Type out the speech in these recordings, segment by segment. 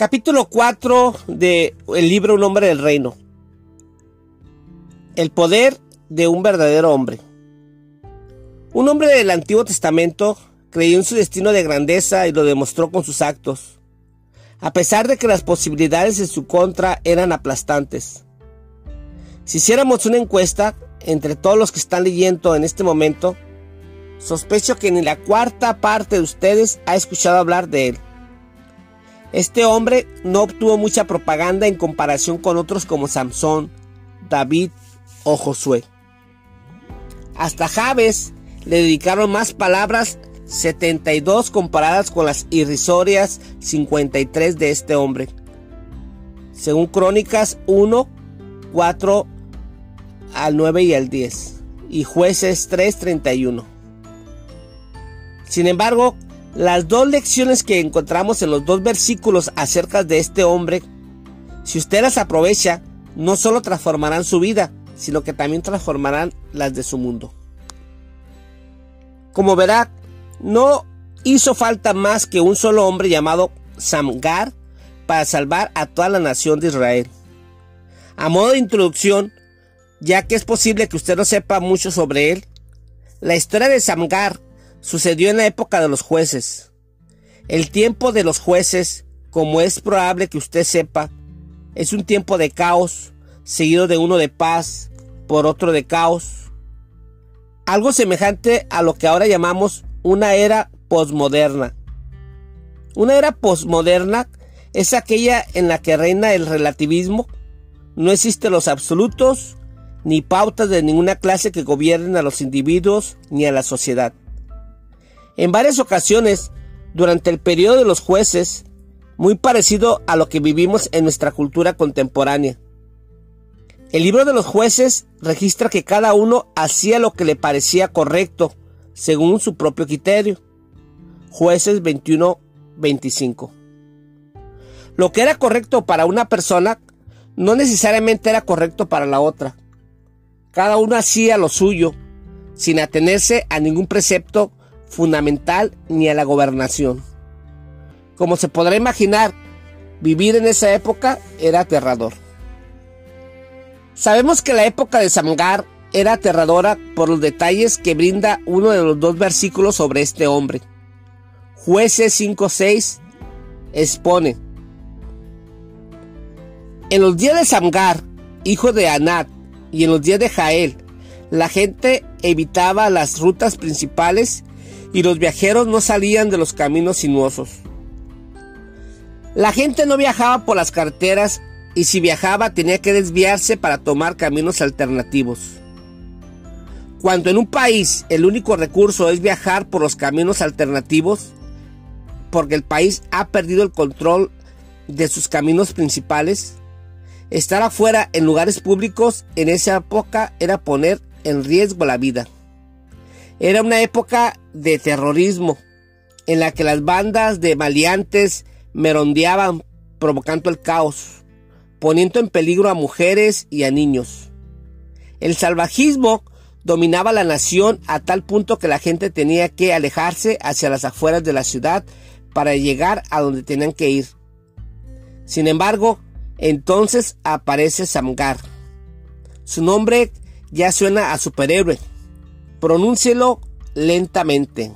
Capítulo 4 de el libro Un hombre del reino. El poder de un verdadero hombre. Un hombre del Antiguo Testamento creyó en su destino de grandeza y lo demostró con sus actos, a pesar de que las posibilidades en su contra eran aplastantes. Si hiciéramos una encuesta entre todos los que están leyendo en este momento, sospecho que ni la cuarta parte de ustedes ha escuchado hablar de él. Este hombre no obtuvo mucha propaganda en comparación con otros como Samson, David o Josué. Hasta Javes le dedicaron más palabras 72 comparadas con las irrisorias 53 de este hombre. Según Crónicas 1, 4 al 9 y al 10 y Jueces 3, 31. Sin embargo, las dos lecciones que encontramos en los dos versículos acerca de este hombre, si usted las aprovecha, no solo transformarán su vida, sino que también transformarán las de su mundo. Como verá, no hizo falta más que un solo hombre llamado Samgar para salvar a toda la nación de Israel. A modo de introducción, ya que es posible que usted no sepa mucho sobre él, la historia de Samgar sucedió en la época de los jueces. El tiempo de los jueces, como es probable que usted sepa, es un tiempo de caos, seguido de uno de paz, por otro de caos. Algo semejante a lo que ahora llamamos una era posmoderna. Una era posmoderna es aquella en la que reina el relativismo, no existen los absolutos ni pautas de ninguna clase que gobiernen a los individuos ni a la sociedad. En varias ocasiones, durante el periodo de los jueces, muy parecido a lo que vivimos en nuestra cultura contemporánea. El libro de los jueces registra que cada uno hacía lo que le parecía correcto, según su propio criterio. Jueces 21-25. Lo que era correcto para una persona no necesariamente era correcto para la otra. Cada uno hacía lo suyo, sin atenerse a ningún precepto fundamental ni a la gobernación. Como se podrá imaginar, vivir en esa época era aterrador. Sabemos que la época de Samgar era aterradora por los detalles que brinda uno de los dos versículos sobre este hombre. Jueces 5.6 expone. En los días de Samgar, hijo de Anat, y en los días de Jael, la gente evitaba las rutas principales y los viajeros no salían de los caminos sinuosos. La gente no viajaba por las carreteras y si viajaba tenía que desviarse para tomar caminos alternativos. Cuando en un país el único recurso es viajar por los caminos alternativos, porque el país ha perdido el control de sus caminos principales, estar afuera en lugares públicos en esa época era poner en riesgo la vida. Era una época de terrorismo en la que las bandas de maleantes merondeaban provocando el caos, poniendo en peligro a mujeres y a niños. El salvajismo dominaba la nación a tal punto que la gente tenía que alejarse hacia las afueras de la ciudad para llegar a donde tenían que ir. Sin embargo, entonces aparece Samgar. Su nombre ya suena a superhéroe Pronúncielo lentamente.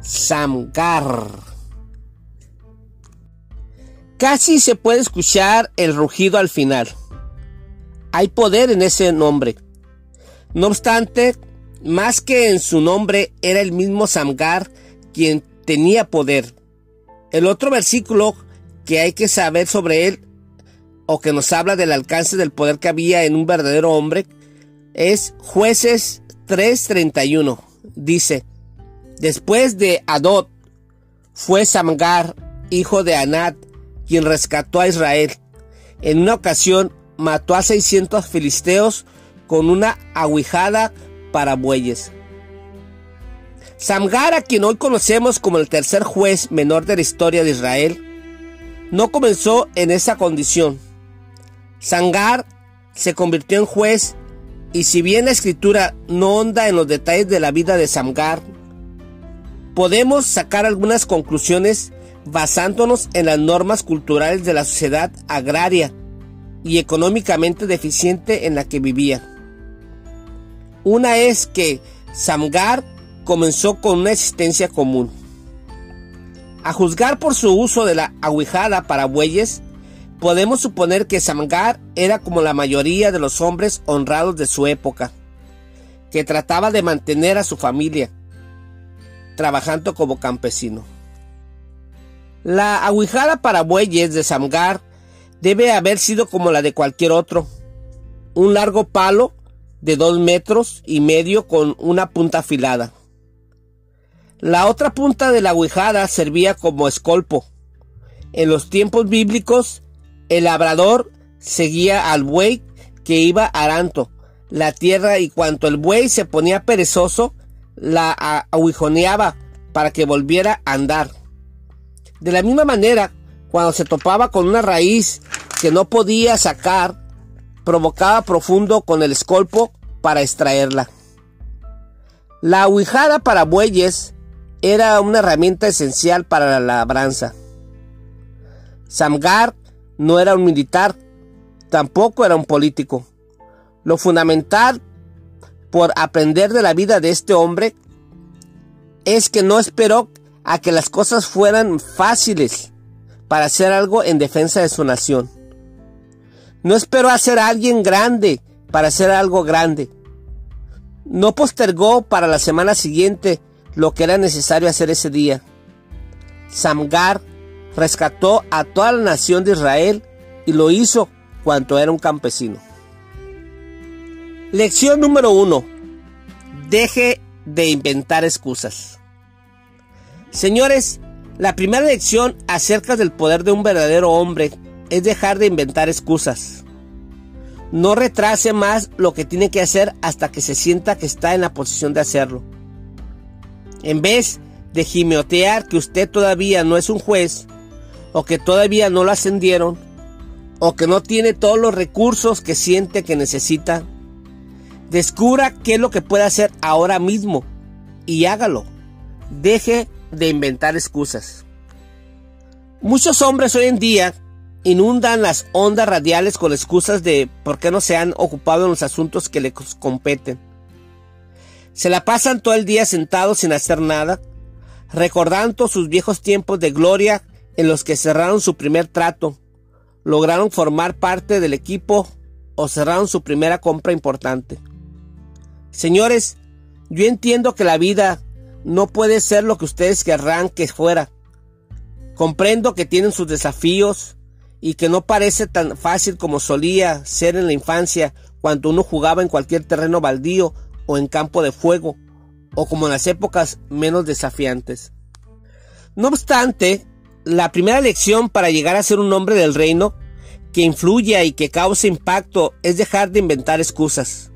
Samgar. Casi se puede escuchar el rugido al final. Hay poder en ese nombre. No obstante, más que en su nombre, era el mismo Samgar quien tenía poder. El otro versículo que hay que saber sobre él, o que nos habla del alcance del poder que había en un verdadero hombre, es jueces 3.31 dice, después de Adot fue Samgar, hijo de Anat, quien rescató a Israel. En una ocasión mató a 600 filisteos con una aguijada para bueyes. Samgar, a quien hoy conocemos como el tercer juez menor de la historia de Israel, no comenzó en esa condición. Samgar se convirtió en juez y si bien la escritura no honda en los detalles de la vida de Samgar, podemos sacar algunas conclusiones basándonos en las normas culturales de la sociedad agraria y económicamente deficiente en la que vivía. Una es que Samgar comenzó con una existencia común. A juzgar por su uso de la aguijada para bueyes, podemos suponer que Samgar era como la mayoría de los hombres honrados de su época, que trataba de mantener a su familia, trabajando como campesino. La aguijada para bueyes de Samgar debe haber sido como la de cualquier otro, un largo palo de dos metros y medio con una punta afilada. La otra punta de la aguijada servía como escolpo. En los tiempos bíblicos, el labrador seguía al buey que iba aranto la tierra y cuanto el buey se ponía perezoso, la aguijoneaba para que volviera a andar. De la misma manera, cuando se topaba con una raíz que no podía sacar, provocaba profundo con el escolpo para extraerla. La aguijada para bueyes era una herramienta esencial para la labranza. Samgar no era un militar, tampoco era un político. Lo fundamental por aprender de la vida de este hombre es que no esperó a que las cosas fueran fáciles para hacer algo en defensa de su nación. No esperó a ser alguien grande para hacer algo grande. No postergó para la semana siguiente lo que era necesario hacer ese día. Samgar rescató a toda la nación de Israel y lo hizo cuanto era un campesino. Lección número uno. Deje de inventar excusas. Señores, la primera lección acerca del poder de un verdadero hombre es dejar de inventar excusas. No retrase más lo que tiene que hacer hasta que se sienta que está en la posición de hacerlo. En vez de gimotear que usted todavía no es un juez, o que todavía no lo ascendieron, o que no tiene todos los recursos que siente que necesita, descubra qué es lo que puede hacer ahora mismo y hágalo. Deje de inventar excusas. Muchos hombres hoy en día inundan las ondas radiales con excusas de por qué no se han ocupado en los asuntos que les competen. Se la pasan todo el día sentados sin hacer nada, recordando sus viejos tiempos de gloria en los que cerraron su primer trato, lograron formar parte del equipo o cerraron su primera compra importante. Señores, yo entiendo que la vida no puede ser lo que ustedes querrán que fuera. Comprendo que tienen sus desafíos y que no parece tan fácil como solía ser en la infancia cuando uno jugaba en cualquier terreno baldío o en campo de fuego, o como en las épocas menos desafiantes. No obstante, la primera lección para llegar a ser un hombre del reino que influya y que cause impacto es dejar de inventar excusas.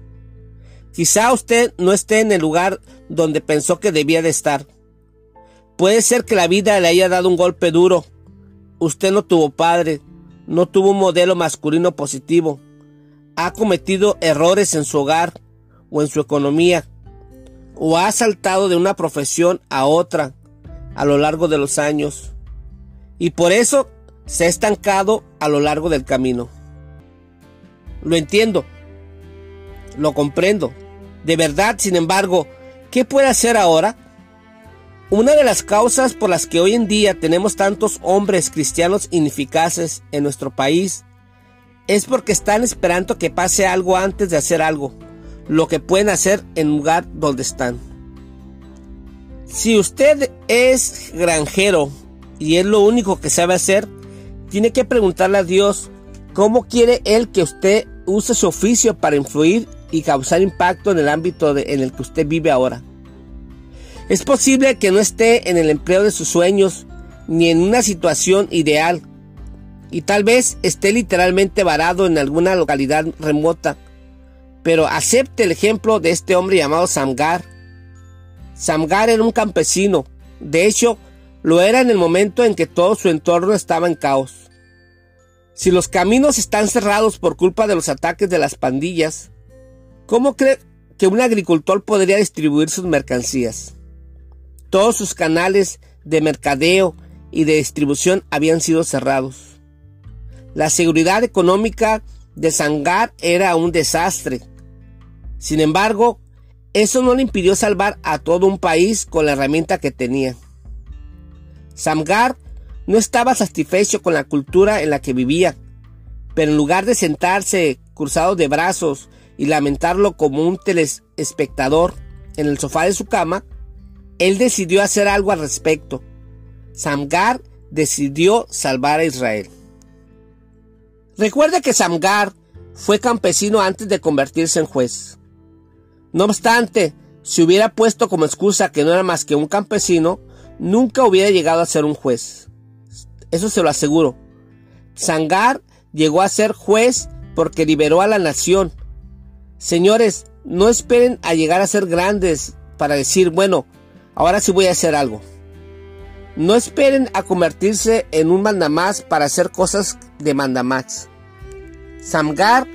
Quizá usted no esté en el lugar donde pensó que debía de estar. Puede ser que la vida le haya dado un golpe duro. Usted no tuvo padre, no tuvo un modelo masculino positivo. Ha cometido errores en su hogar o en su economía. O ha saltado de una profesión a otra a lo largo de los años. Y por eso se ha estancado a lo largo del camino. Lo entiendo. Lo comprendo. De verdad, sin embargo, ¿qué puede hacer ahora? Una de las causas por las que hoy en día tenemos tantos hombres cristianos ineficaces en nuestro país es porque están esperando que pase algo antes de hacer algo, lo que pueden hacer en lugar donde están. Si usted es granjero y es lo único que sabe hacer, tiene que preguntarle a Dios cómo quiere Él que usted use su oficio para influir y causar impacto en el ámbito en el que usted vive ahora. Es posible que no esté en el empleo de sus sueños ni en una situación ideal y tal vez esté literalmente varado en alguna localidad remota. Pero acepte el ejemplo de este hombre llamado Samgar. Samgar era un campesino. De hecho, lo era en el momento en que todo su entorno estaba en caos. Si los caminos están cerrados por culpa de los ataques de las pandillas, ¿cómo cree que un agricultor podría distribuir sus mercancías? Todos sus canales de mercadeo y de distribución habían sido cerrados. La seguridad económica de Sangar era un desastre. Sin embargo, eso no le impidió salvar a todo un país con la herramienta que tenía. Samgar no estaba satisfecho con la cultura en la que vivía, pero en lugar de sentarse cruzado de brazos y lamentarlo como un telespectador en el sofá de su cama, él decidió hacer algo al respecto. Samgar decidió salvar a Israel. Recuerde que Samgar fue campesino antes de convertirse en juez. No obstante, si hubiera puesto como excusa que no era más que un campesino, nunca hubiera llegado a ser un juez. Eso se lo aseguro. Sangar llegó a ser juez porque liberó a la nación. Señores, no esperen a llegar a ser grandes para decir, bueno, ahora sí voy a hacer algo. No esperen a convertirse en un mandamás para hacer cosas de mandamás. Samgar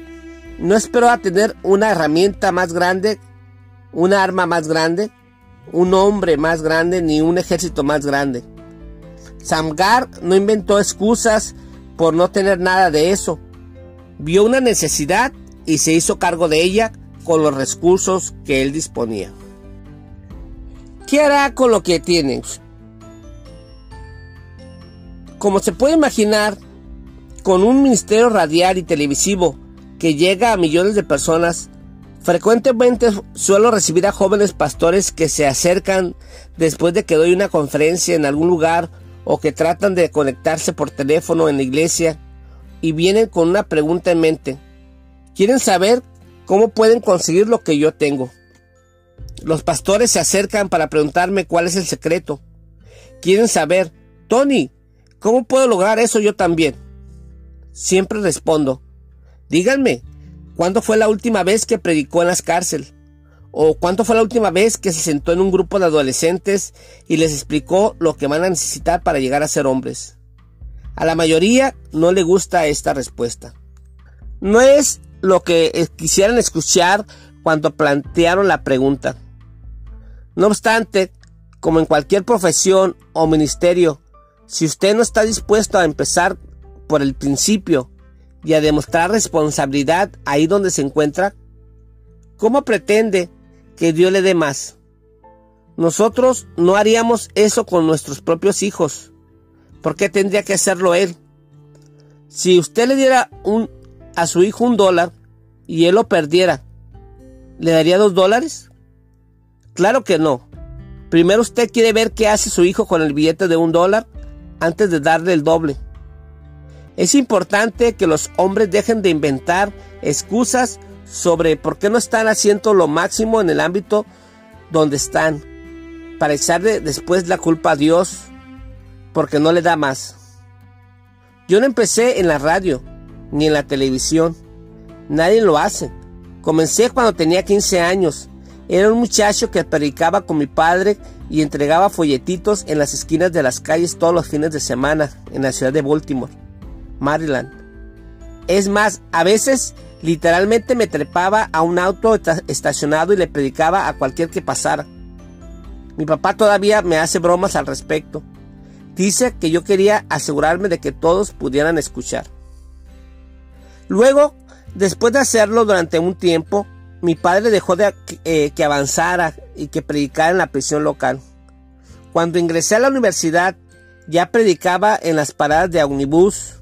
no esperó a tener una herramienta más grande, una arma más grande, un hombre más grande ni un ejército más grande. Samgar no inventó excusas por no tener nada de eso. Vio una necesidad y se hizo cargo de ella con los recursos que él disponía. ¿Qué hará con lo que tiene? Como se puede imaginar, con un ministerio radial y televisivo que llega a millones de personas, frecuentemente suelo recibir a jóvenes pastores que se acercan después de que doy una conferencia en algún lugar o que tratan de conectarse por teléfono en la iglesia y vienen con una pregunta en mente. Quieren saber cómo pueden conseguir lo que yo tengo. Los pastores se acercan para preguntarme cuál es el secreto. Quieren saber, Tony, ¿cómo puedo lograr eso yo también? Siempre respondo, díganme, ¿cuándo fue la última vez que predicó en las cárceles? ¿O cuándo fue la última vez que se sentó en un grupo de adolescentes y les explicó lo que van a necesitar para llegar a ser hombres? A la mayoría no le gusta esta respuesta. No es lo que quisieran escuchar cuando plantearon la pregunta. No obstante, como en cualquier profesión o ministerio, si usted no está dispuesto a empezar por el principio y a demostrar responsabilidad ahí donde se encuentra, ¿cómo pretende que Dios le dé más? Nosotros no haríamos eso con nuestros propios hijos. ¿Por qué tendría que hacerlo él? Si usted le diera a su hijo un dólar y él lo perdiera, ¿le daría dos dólares? Claro que no. Primero usted quiere ver qué hace su hijo con el billete de un dólar antes de darle el doble. Es importante que los hombres dejen de inventar excusas sobre por qué no están haciendo lo máximo en el ámbito donde están, para echarle después la culpa a Dios porque no le da más. Yo no empecé en la radio ni en la televisión. Nadie lo hace. Comencé cuando tenía 15 años. Era un muchacho que predicaba con mi padre y entregaba folletitos en las esquinas de las calles todos los fines de semana en la ciudad de Baltimore. Maryland. Es más, a veces literalmente me trepaba a un auto estacionado y le predicaba a cualquier que pasara. Mi papá todavía me hace bromas al respecto. Dice que yo quería asegurarme de que todos pudieran escuchar. Luego, después de hacerlo durante un tiempo, mi padre dejó de eh, que avanzara y que predicara en la prisión local. Cuando ingresé a la universidad, ya predicaba en las paradas de omnibus,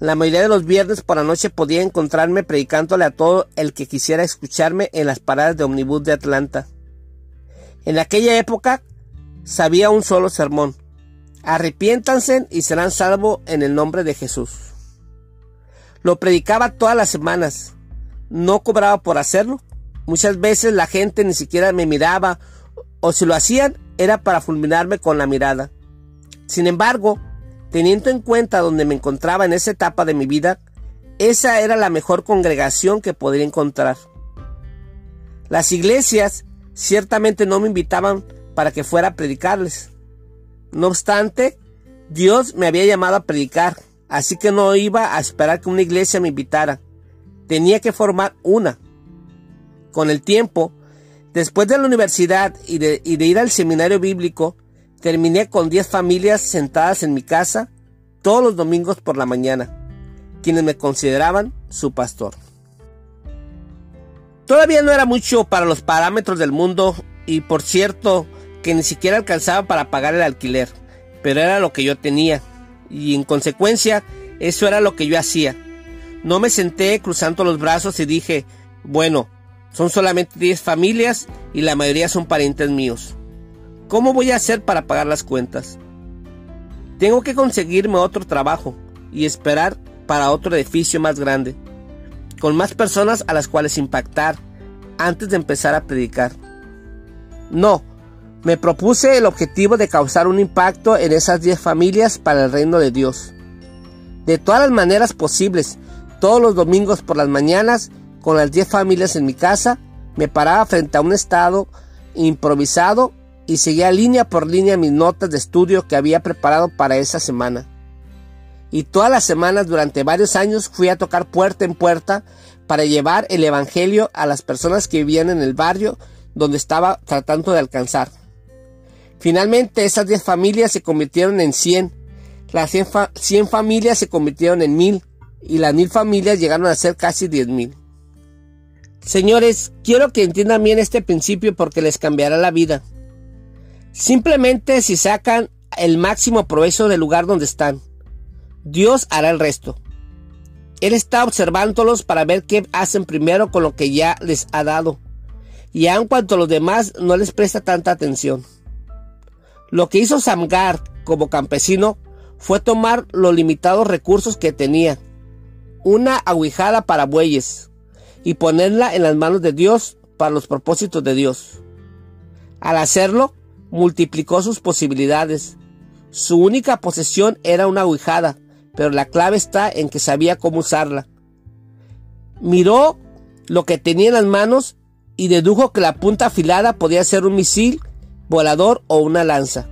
la mayoría de los viernes por la noche podía encontrarme predicándole a todo el que quisiera escucharme en las paradas de omnibus de Atlanta. En aquella época sabía un solo sermón. Arrepiéntanse y serán salvos en el nombre de Jesús. Lo predicaba todas las semanas. No cobraba por hacerlo. Muchas veces la gente ni siquiera me miraba o si lo hacían era para fulminarme con la mirada. Sin embargo, Teniendo en cuenta donde me encontraba en esa etapa de mi vida, esa era la mejor congregación que podría encontrar. Las iglesias ciertamente no me invitaban para que fuera a predicarles. No obstante, Dios me había llamado a predicar, así que no iba a esperar que una iglesia me invitara. Tenía que formar una. Con el tiempo, después de la universidad y de, y de ir al seminario bíblico, terminé con 10 familias sentadas en mi casa todos los domingos por la mañana, quienes me consideraban su pastor. Todavía no era mucho para los parámetros del mundo y por cierto que ni siquiera alcanzaba para pagar el alquiler, pero era lo que yo tenía y en consecuencia eso era lo que yo hacía. No me senté cruzando los brazos y dije, bueno, son solamente 10 familias y la mayoría son parientes míos. ¿Cómo voy a hacer para pagar las cuentas? Tengo que conseguirme otro trabajo y esperar para otro edificio más grande, con más personas a las cuales impactar antes de empezar a predicar. No, me propuse el objetivo de causar un impacto en esas 10 familias para el reino de Dios. De todas las maneras posibles, todos los domingos por las mañanas, con las 10 familias en mi casa, me paraba frente a un estado improvisado y seguía línea por línea mis notas de estudio que había preparado para esa semana. Y todas las semanas durante varios años fui a tocar puerta en puerta para llevar el Evangelio a las personas que vivían en el barrio donde estaba tratando de alcanzar. Finalmente esas 10 familias se convirtieron en 100, las 100, familias se convirtieron en 1000 y las mil familias llegaron a ser casi diez mil. Señores, quiero que entiendan bien este principio porque les cambiará la vida. Simplemente si sacan el máximo provecho del lugar donde están, Dios hará el resto. Él está observándolos para ver qué hacen primero con lo que ya les ha dado. Y aun cuanto los demás no les presta tanta atención. Lo que hizo Samgar como campesino fue tomar los limitados recursos que tenía una aguijada para bueyes y ponerla en las manos de Dios para los propósitos de Dios. Al hacerlo, multiplicó sus posibilidades. Su única posesión era una aguijada, pero la clave está en que sabía cómo usarla. Miró lo que tenía en las manos y dedujo que la punta afilada podía ser un misil, volador o una lanza.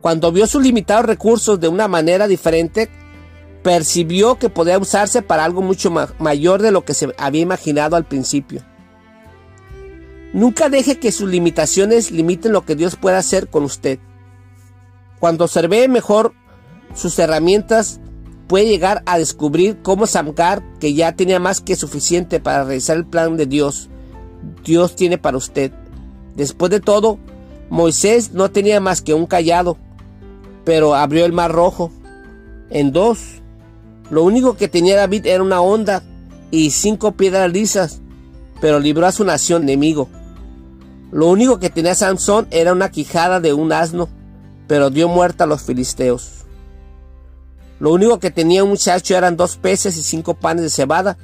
Cuando vio sus limitados recursos de una manera diferente, percibió que podía usarse para algo mucho mayor de lo que se había imaginado al principio. Nunca deje que sus limitaciones limiten lo que Dios pueda hacer con usted. Cuando observe mejor sus herramientas, puede llegar a descubrir cómo Samgar, que ya tenía más que suficiente para realizar el plan de Dios, Dios tiene para usted. Después de todo, Moisés no tenía más que un callado, pero abrió el mar rojo en dos lo único que tenía David era una onda y cinco piedras lisas, pero libró a su nación enemigo. Lo único que tenía Sansón era una quijada de un asno, pero dio muerte a los filisteos. Lo único que tenía un muchacho eran dos peces y cinco panes de cebada,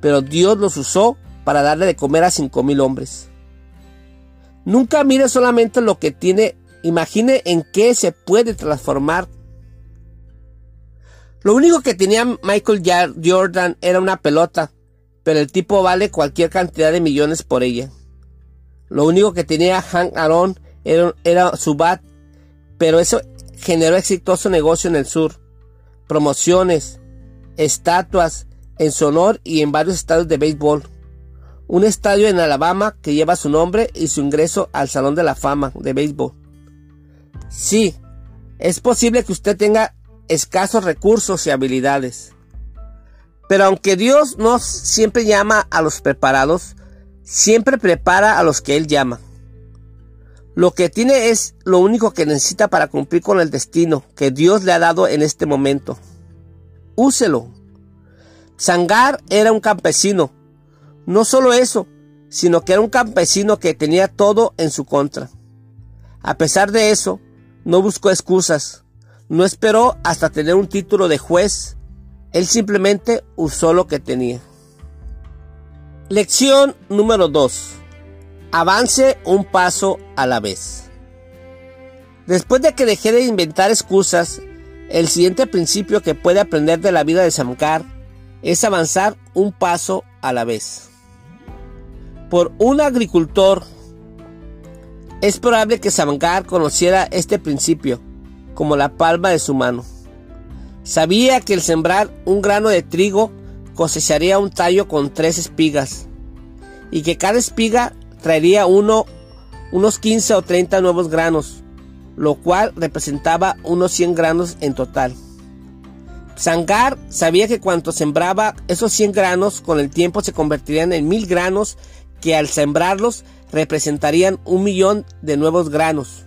pero Dios los usó para darle de comer a cinco mil hombres. Nunca mire solamente lo que tiene, imagine en qué se puede transformar lo único que tenía Michael Jordan era una pelota, pero el tipo vale cualquier cantidad de millones por ella. Lo único que tenía Hank Aaron era, su bat, pero eso generó exitoso negocio en el sur. Promociones, estatuas en su honor y en varios estadios de béisbol. Un estadio en Alabama que lleva su nombre y su ingreso al Salón de la Fama de béisbol. Sí, es posible que usted tenga escasos recursos y habilidades. Pero aunque Dios no siempre llama a los preparados, siempre prepara a los que Él llama. Lo que tiene es lo único que necesita para cumplir con el destino que Dios le ha dado en este momento. Úselo. Sangar era un campesino. No solo eso, sino que era un campesino que tenía todo en su contra. A pesar de eso, no buscó excusas. No esperó hasta tener un título de juez, él simplemente usó lo que tenía. Lección número 2. Avance un paso a la vez. Después de que dejé de inventar excusas, el siguiente principio que puede aprender de la vida de Samgar es avanzar un paso a la vez. Por un agricultor, es probable que Samgar conociera este principio como la palma de su mano. Sabía que el sembrar un grano de trigo cosecharía un tallo con tres espigas y que cada espiga traería uno, unos 15 o 30 nuevos granos. lo cual representaba unos 100 granos en total. Sangar sabía que cuando sembraba esos 100 granos con el tiempo se convertirían en mil granos que al sembrarlos representarían un millón de nuevos granos.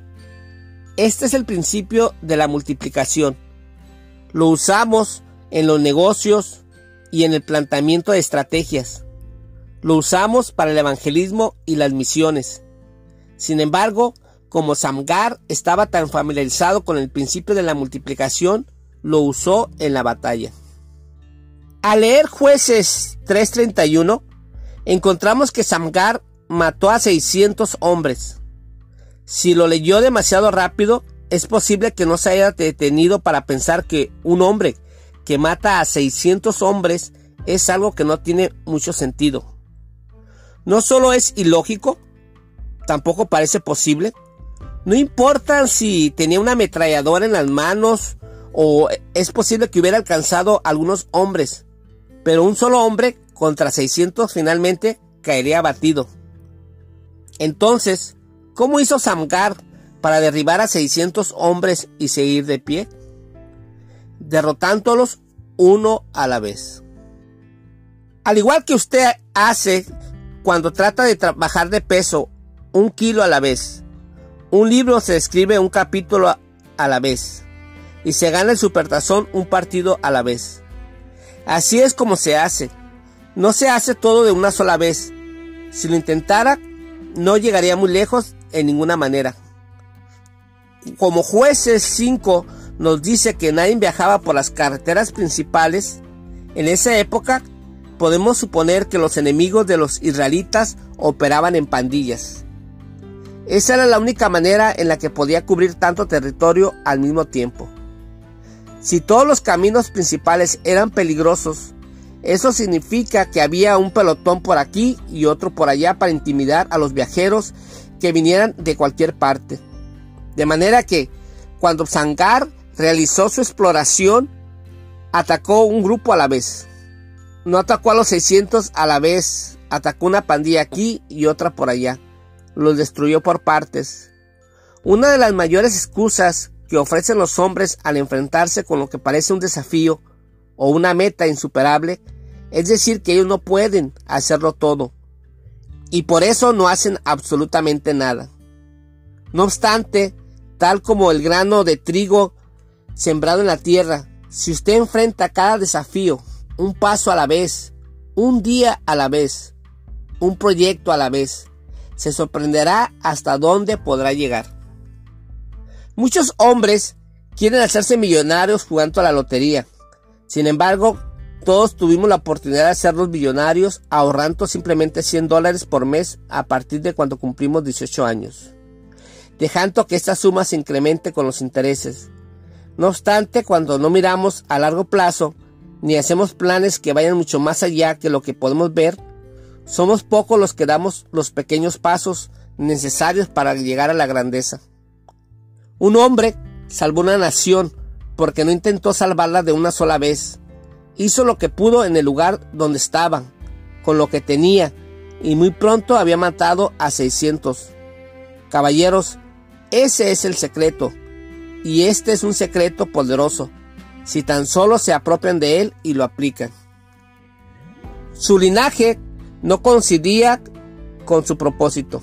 Este es el principio de la multiplicación. Lo usamos en los negocios y en el planteamiento de estrategias. Lo usamos para el evangelismo y las misiones. Sin embargo, como Samgar estaba tan familiarizado con el principio de la multiplicación, lo usó en la batalla. Al leer jueces 3.31, encontramos que Samgar mató a 600 hombres. Si lo leyó demasiado rápido, es posible que no se haya detenido para pensar que un hombre que mata a 600 hombres es algo que no tiene mucho sentido. No solo es ilógico, tampoco parece posible. No importa si tenía una ametralladora en las manos o es posible que hubiera alcanzado algunos hombres, pero un solo hombre contra 600 finalmente caería abatido. Entonces, ¿cómo hizo Samgar para derribar a 600 hombres y seguir de pie? Derrotándolos uno a la vez. Al igual que usted hace cuando trata de bajar de peso un kilo a la vez. Un libro se escribe un capítulo a la vez. Y se gana el supertazón un partido a la vez. Así es como se hace. No se hace todo de una sola vez. Si lo intentara, no llegaría muy lejos en ninguna manera. Como jueces 5 nos dice que nadie viajaba por las carreteras principales, en esa época podemos suponer que los enemigos de los israelitas operaban en pandillas. Esa era la única manera en la que podía cubrir tanto territorio al mismo tiempo. Si todos los caminos principales eran peligrosos, eso significa que había un pelotón por aquí y otro por allá para intimidar a los viajeros que vinieran de cualquier parte. De manera que, cuando Sangar realizó su exploración, atacó un grupo a la vez. No atacó a los 600 a la vez, atacó una pandilla aquí y otra por allá. Los destruyó por partes. Una de las mayores excusas que ofrecen los hombres al enfrentarse con lo que parece un desafío o una meta insuperable es decir que ellos no pueden hacerlo todo y por eso no hacen absolutamente nada. No obstante, tal como el grano de trigo sembrado en la tierra, si usted enfrenta cada desafío un paso a la vez, un día a la vez, un proyecto a la vez. Se sorprenderá hasta dónde podrá llegar. Muchos hombres quieren hacerse millonarios jugando a la lotería. Sin embargo, todos tuvimos la oportunidad de hacernos millonarios ahorrando simplemente 100 dólares por mes a partir de cuando cumplimos 18 años, dejando que esta suma se incremente con los intereses. No obstante, cuando no miramos a largo plazo, ni hacemos planes que vayan mucho más allá que lo que podemos ver, somos pocos los que damos los pequeños pasos necesarios para llegar a la grandeza. Un hombre salvó una nación porque no intentó salvarla de una sola vez. Hizo lo que pudo en el lugar donde estaba, con lo que tenía, y muy pronto había matado a 600. Caballeros, ese es el secreto, y este es un secreto poderoso si tan solo se apropian de él y lo aplican. Su linaje no coincidía con su propósito.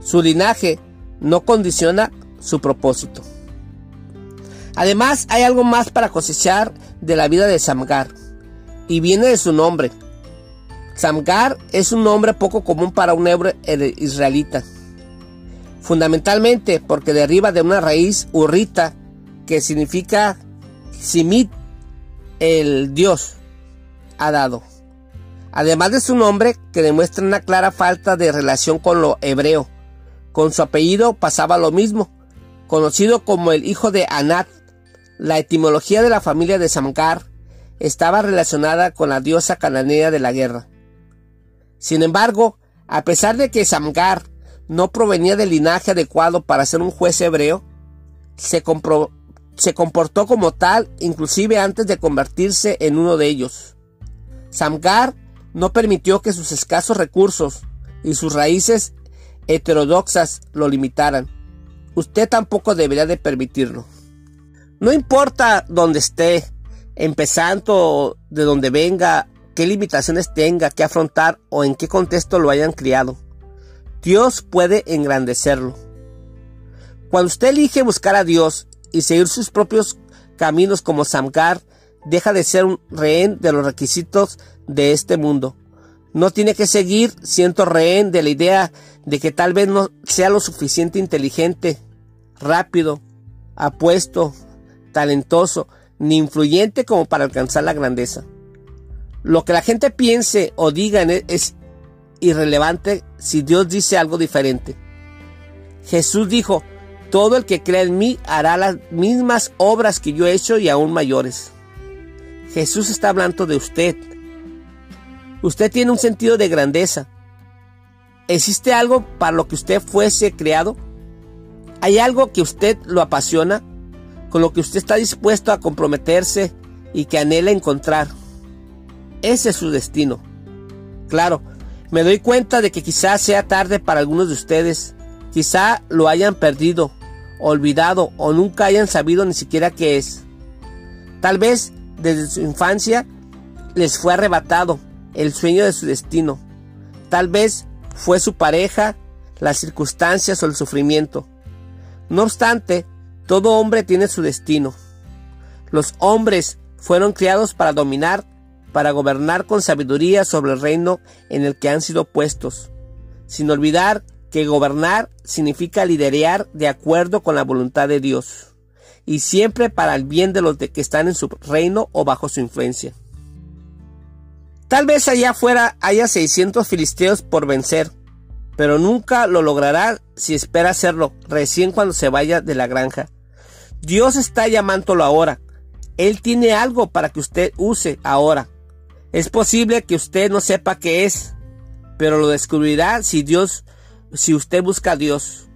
Su linaje no condiciona su propósito. Además, hay algo más para cosechar de la vida de Samgar, y viene de su nombre. Samgar es un nombre poco común para un héroe israelita fundamentalmente porque deriva de una raíz urrita que significa simit, el Dios ha dado. Además de su nombre, que demuestra una clara falta de relación con lo hebreo. Con su apellido pasaba lo mismo, conocido como el hijo de Anat. La etimología de la familia de Samgar estaba relacionada con la diosa cananea de la guerra. Sin embargo, a pesar de que Samgar no provenía del linaje adecuado para ser un juez hebreo, se, comportó como tal inclusive antes de convertirse en uno de ellos. Samgar no permitió que sus escasos recursos y sus raíces heterodoxas lo limitaran. Usted tampoco debería de permitirlo. No importa dónde esté, empezando de donde venga, qué limitaciones tenga que afrontar o en qué contexto lo hayan criado. Dios puede engrandecerlo. Cuando usted elige buscar a Dios y seguir sus propios caminos como Samgar, deja de ser un rehén de los requisitos de este mundo. No tiene que seguir siendo rehén de la idea de que tal vez no sea lo suficiente inteligente, rápido, apuesto, talentoso, ni influyente como para alcanzar la grandeza. Lo que la gente piense o diga es irrelevante si Dios dice algo diferente. Jesús dijo, todo el que cree en mí hará las mismas obras que yo he hecho y aún mayores. Jesús está hablando de usted. Usted tiene un sentido de grandeza. ¿Existe algo para lo que usted fuese creado? ¿Hay algo que usted lo apasiona? ¿Con lo que usted está dispuesto a comprometerse y que anhela encontrar? Ese es su destino. Claro, me doy cuenta de que quizás sea tarde para algunos de ustedes. Quizá lo hayan perdido, olvidado o nunca hayan sabido ni siquiera qué es. Tal vez desde su infancia les fue arrebatado el sueño de su destino. Tal vez fue su pareja, las circunstancias o el sufrimiento. No obstante, todo hombre tiene su destino. Los hombres fueron criados para dominar para gobernar con sabiduría sobre el reino en el que han sido puestos, sin olvidar que gobernar significa liderear de acuerdo con la voluntad de Dios, y siempre para el bien de los que están en su reino o bajo su influencia. Tal vez allá afuera haya 600 filisteos por vencer, pero nunca lo logrará si espera hacerlo recién cuando se vaya de la granja. Dios está llamándolo ahora. Él tiene algo para que usted use ahora. Es posible que usted no sepa qué es, pero lo descubrirá si Dios, si usted busca a Dios.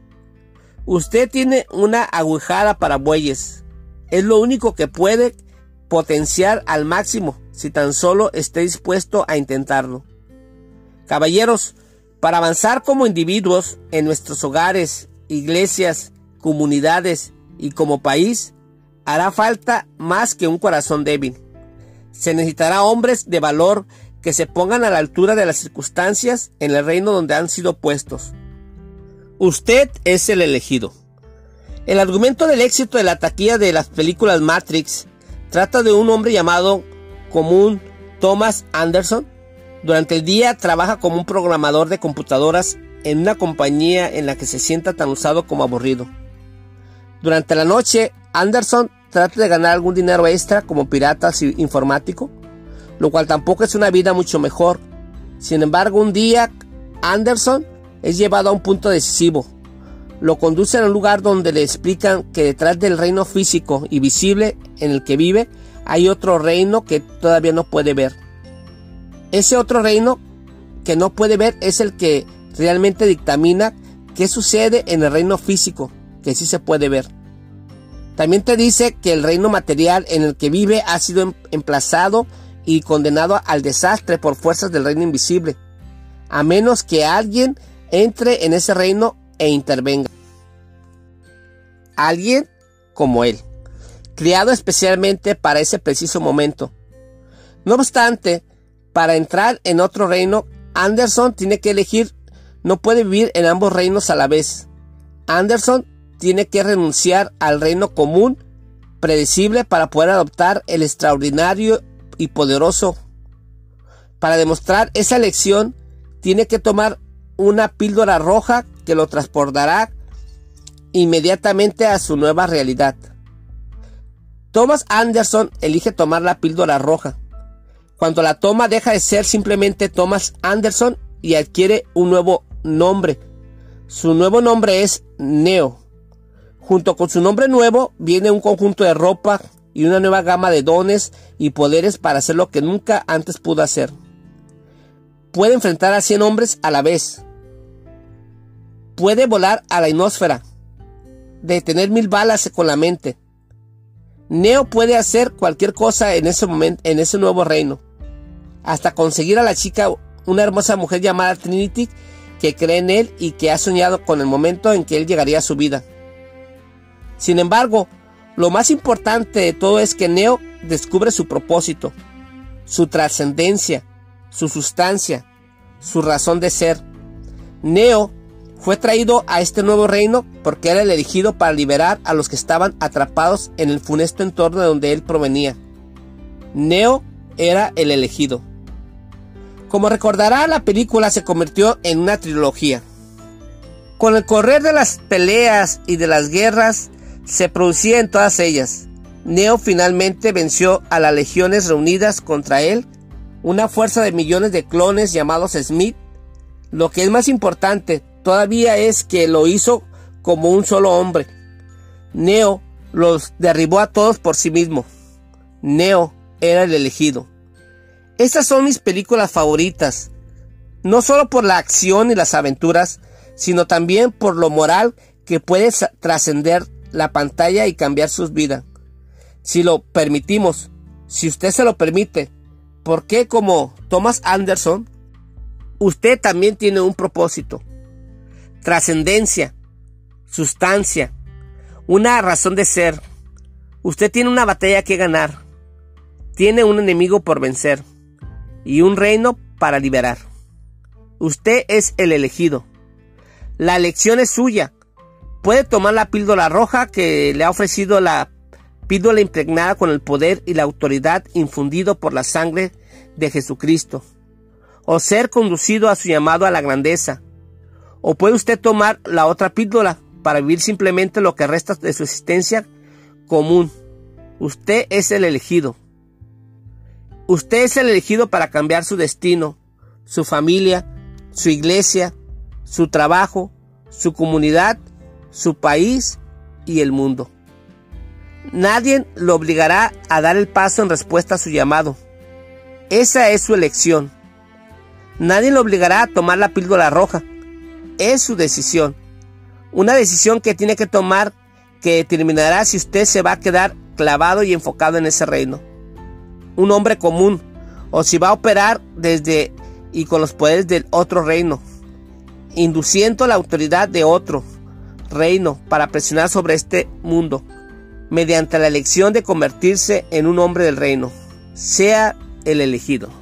Usted tiene una agujada para bueyes. Es lo único que puede potenciar al máximo si tan solo esté dispuesto a intentarlo. Caballeros, para avanzar como individuos en nuestros hogares, iglesias, comunidades y como país, hará falta más que un corazón débil. Se necesitará hombres de valor que se pongan a la altura de las circunstancias en el reino donde han sido puestos. Usted es el elegido. El argumento del éxito de la taquilla de las películas Matrix trata de un hombre llamado común Thomas Anderson. Durante el día trabaja como un programador de computadoras en una compañía en la que se sienta tan usado como aburrido. Durante la noche, Anderson trata de ganar algún dinero extra como pirata informático, lo cual tampoco es una vida mucho mejor. Sin embargo, un día Anderson es llevado a un punto decisivo. Lo conducen a un lugar donde le explican que detrás del reino físico y visible en el que vive hay otro reino que todavía no puede ver. Ese otro reino que no puede ver es el que realmente dictamina qué sucede en el reino físico, que sí se puede ver. También te dice que el reino material en el que vive ha sido em-, emplazado y condenado al desastre por fuerzas del reino invisible, a menos que alguien entre en ese reino e intervenga. Alguien como él, criado especialmente para ese preciso momento. No obstante, para entrar en otro reino, Anderson tiene que elegir, no puede vivir en ambos reinos a la vez. Anderson tiene que renunciar al reino común, predecible, para poder adoptar el extraordinario y poderoso. Para demostrar esa elección, tiene que tomar una píldora roja que lo transportará inmediatamente a su nueva realidad. Thomas Anderson elige tomar la píldora roja. Cuando la toma deja de ser simplemente Thomas Anderson y adquiere un nuevo nombre. Su nuevo nombre es Neo. Junto con su nombre nuevo viene un conjunto de ropa y una nueva gama de dones y poderes para hacer lo que nunca antes pudo hacer. Puede enfrentar a 100 hombres a la vez. Puede volar a la atmósfera. Detener mil balas con la mente. Neo puede hacer cualquier cosa en ese momento, en ese nuevo reino. Hasta conseguir a la chica, una hermosa mujer llamada Trinity, que cree en él y que ha soñado con el momento en que él llegaría a su vida. Sin embargo, lo más importante de todo es que Neo descubre su propósito, su trascendencia, su sustancia, su razón de ser. Neo fue traído a este nuevo reino porque era el elegido para liberar a los que estaban atrapados en el funesto entorno de donde él provenía. Neo era el elegido. Como recordará, la película se convirtió en una trilogía. Con el correr de las peleas y de las guerras, se producía en todas ellas. Neo finalmente venció a las legiones reunidas contra él, una fuerza de millones de clones llamados Smith. Lo que es más importante, todavía es que lo hizo como un solo hombre. Neo los derribó a todos por sí mismo. Neo era el elegido. Estas son mis películas favoritas, no solo por la acción y las aventuras, sino también por lo moral que puede trascender la pantalla y cambiar sus vidas. Si lo permitimos, si usted se lo permite, ¿por qué como Thomas Anderson, usted también tiene un propósito? trascendencia, sustancia, una razón de ser. Usted tiene una batalla que ganar, tiene un enemigo por vencer y un reino para liberar. Usted es el elegido. La elección es suya. Puede tomar la píldora roja que le ha ofrecido la píldora impregnada con el poder y la autoridad infundido por la sangre de Jesucristo, o ser conducido a su llamado a la grandeza, o puede usted tomar la otra píldora para vivir simplemente lo que resta de su existencia común. Usted es el elegido. Usted es el elegido para cambiar su destino, su familia, su iglesia, su trabajo, su comunidad, su país y el mundo. Nadie lo obligará a dar el paso en respuesta a su llamado. Esa es su elección. Nadie lo obligará a tomar la píldora roja es su decisión. Una decisión que tiene que tomar que determinará si usted se va a quedar clavado y enfocado en ese reino. Un hombre común o si va a operar desde y con los poderes del otro reino, induciendo la autoridad de otro reino para presionar sobre este mundo mediante la elección de convertirse en un hombre del reino. Sea el elegido.